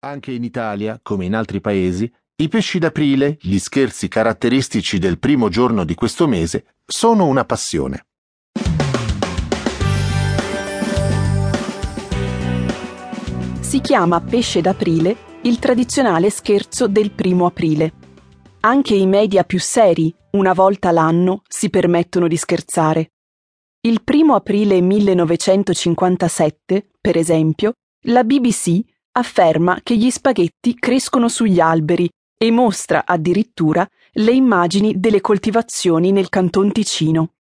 Anche in Italia, come in altri paesi, i pesci d'aprile, gli scherzi caratteristici del primo giorno di questo mese, sono una passione. Si chiama pesce d'aprile il tradizionale scherzo del primo aprile. Anche i media più seri, una volta l'anno, si permettono di scherzare. Il primo aprile 1957, per esempio, la BBC afferma che gli spaghetti crescono sugli alberi e mostra addirittura le immagini delle coltivazioni nel Canton Ticino.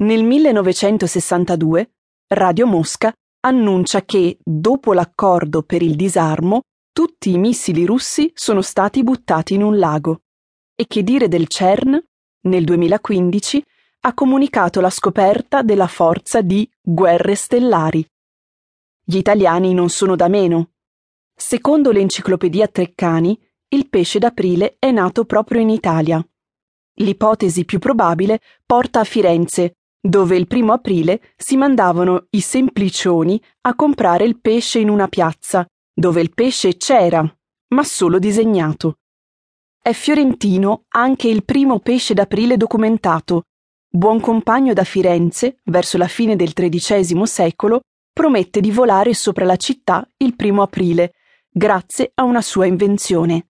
Nel 1962 Radio Mosca annuncia che, dopo l'accordo per il disarmo, tutti i missili russi sono stati buttati in un lago. E che dire del CERN? Nel 2015 ha comunicato la scoperta della forza di guerre stellari. Gli italiani non sono da meno. Secondo l'enciclopedia Treccani, il pesce d'aprile è nato proprio in Italia. L'ipotesi più probabile porta a Firenze, dove il primo aprile si mandavano i semplicioni a comprare il pesce in una piazza, dove il pesce c'era, ma solo disegnato. È fiorentino anche il primo pesce d'aprile documentato. Buon compagno da Firenze, verso la fine del XIII secolo, promette di volare sopra la città il primo aprile, grazie a una sua invenzione.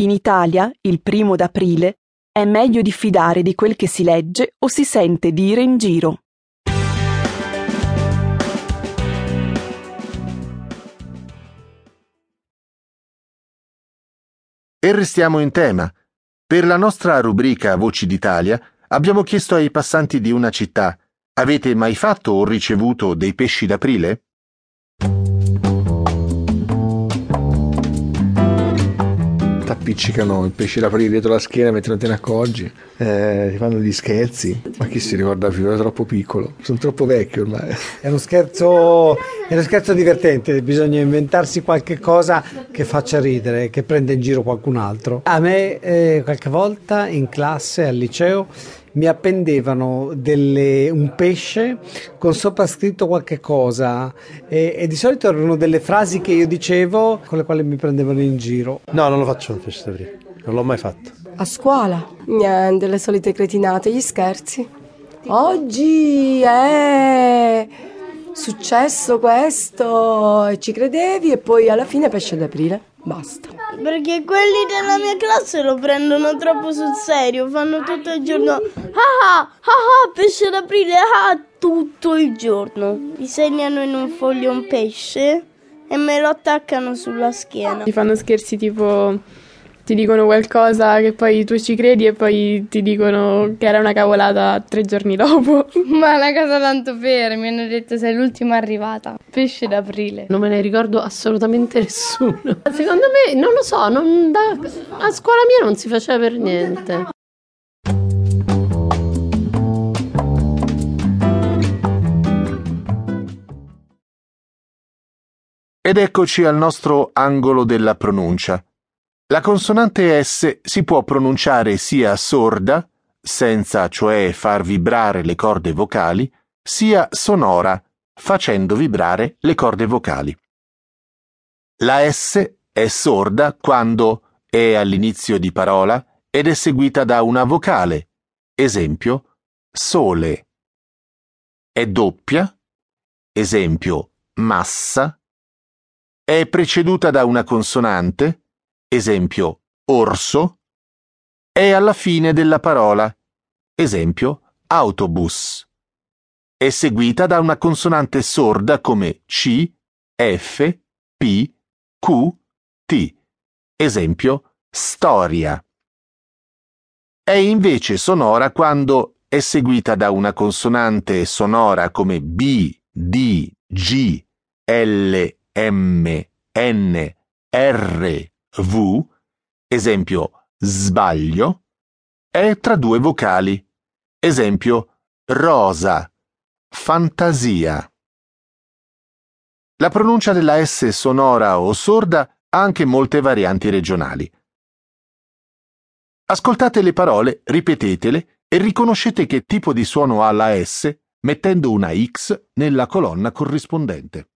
In Italia, il primo d'aprile, è meglio diffidare di quel che si legge o si sente dire in giro. E restiamo in tema. Per la nostra rubrica Voci d'Italia abbiamo chiesto ai passanti di una città Avete mai fatto o ricevuto dei pesci d'aprile? Appiccicano il pesce d'aprile dietro la schiena mentre non te ne accorgi, eh, ti fanno gli scherzi, ma chi si ricorda più? Era troppo piccolo, sono troppo vecchio ormai. È uno scherzo, è uno scherzo divertente, bisogna inventarsi qualche cosa che faccia ridere, che prenda in giro qualcun altro. A me eh, qualche volta in classe al liceo mi appendevano delle, un pesce con sopra scritto qualche cosa e, e, di solito erano delle frasi che io dicevo con le quali mi prendevano in giro. No, non lo faccio il pesce d'aprile, non l'ho mai fatto. A scuola? Niente, le solite cretinate, gli scherzi. Oggi è successo questo e ci credevi e poi alla fine pesce d'aprile. Basta. Perché quelli della mia classe lo prendono troppo sul serio, fanno tutto il giorno ah ah ah, ah pesce d'aprile ah tutto il giorno. Disegnano in un foglio un pesce e me lo attaccano sulla schiena. Ti fanno scherzi tipo ti dicono qualcosa che poi tu ci credi e poi ti dicono che era una cavolata tre giorni dopo. Ma una cosa tanto per, mi hanno detto sei l'ultima arrivata. Pesce d'aprile. Non me ne ricordo assolutamente nessuno. Secondo me, non lo so, non da, a scuola mia non si faceva per niente. Ed eccoci al nostro angolo della pronuncia. La consonante S si può pronunciare sia sorda, senza cioè far vibrare le corde vocali, sia sonora, facendo vibrare le corde vocali. La S è sorda quando è all'inizio di parola ed è seguita da una vocale, esempio sole. È doppia, esempio massa. È preceduta da una consonante, esempio orso, è alla fine della parola, esempio autobus. È seguita da una consonante sorda come C, F, P, Q, T, esempio storia. È invece sonora quando è seguita da una consonante sonora come B, D, G, L, M, N, R, V, esempio sbaglio, è tra due vocali, esempio rosa, fantasia. La pronuncia della S sonora o sorda ha anche molte varianti regionali. Ascoltate le parole, ripetetele e riconoscete che tipo di suono ha la S mettendo una X nella colonna corrispondente.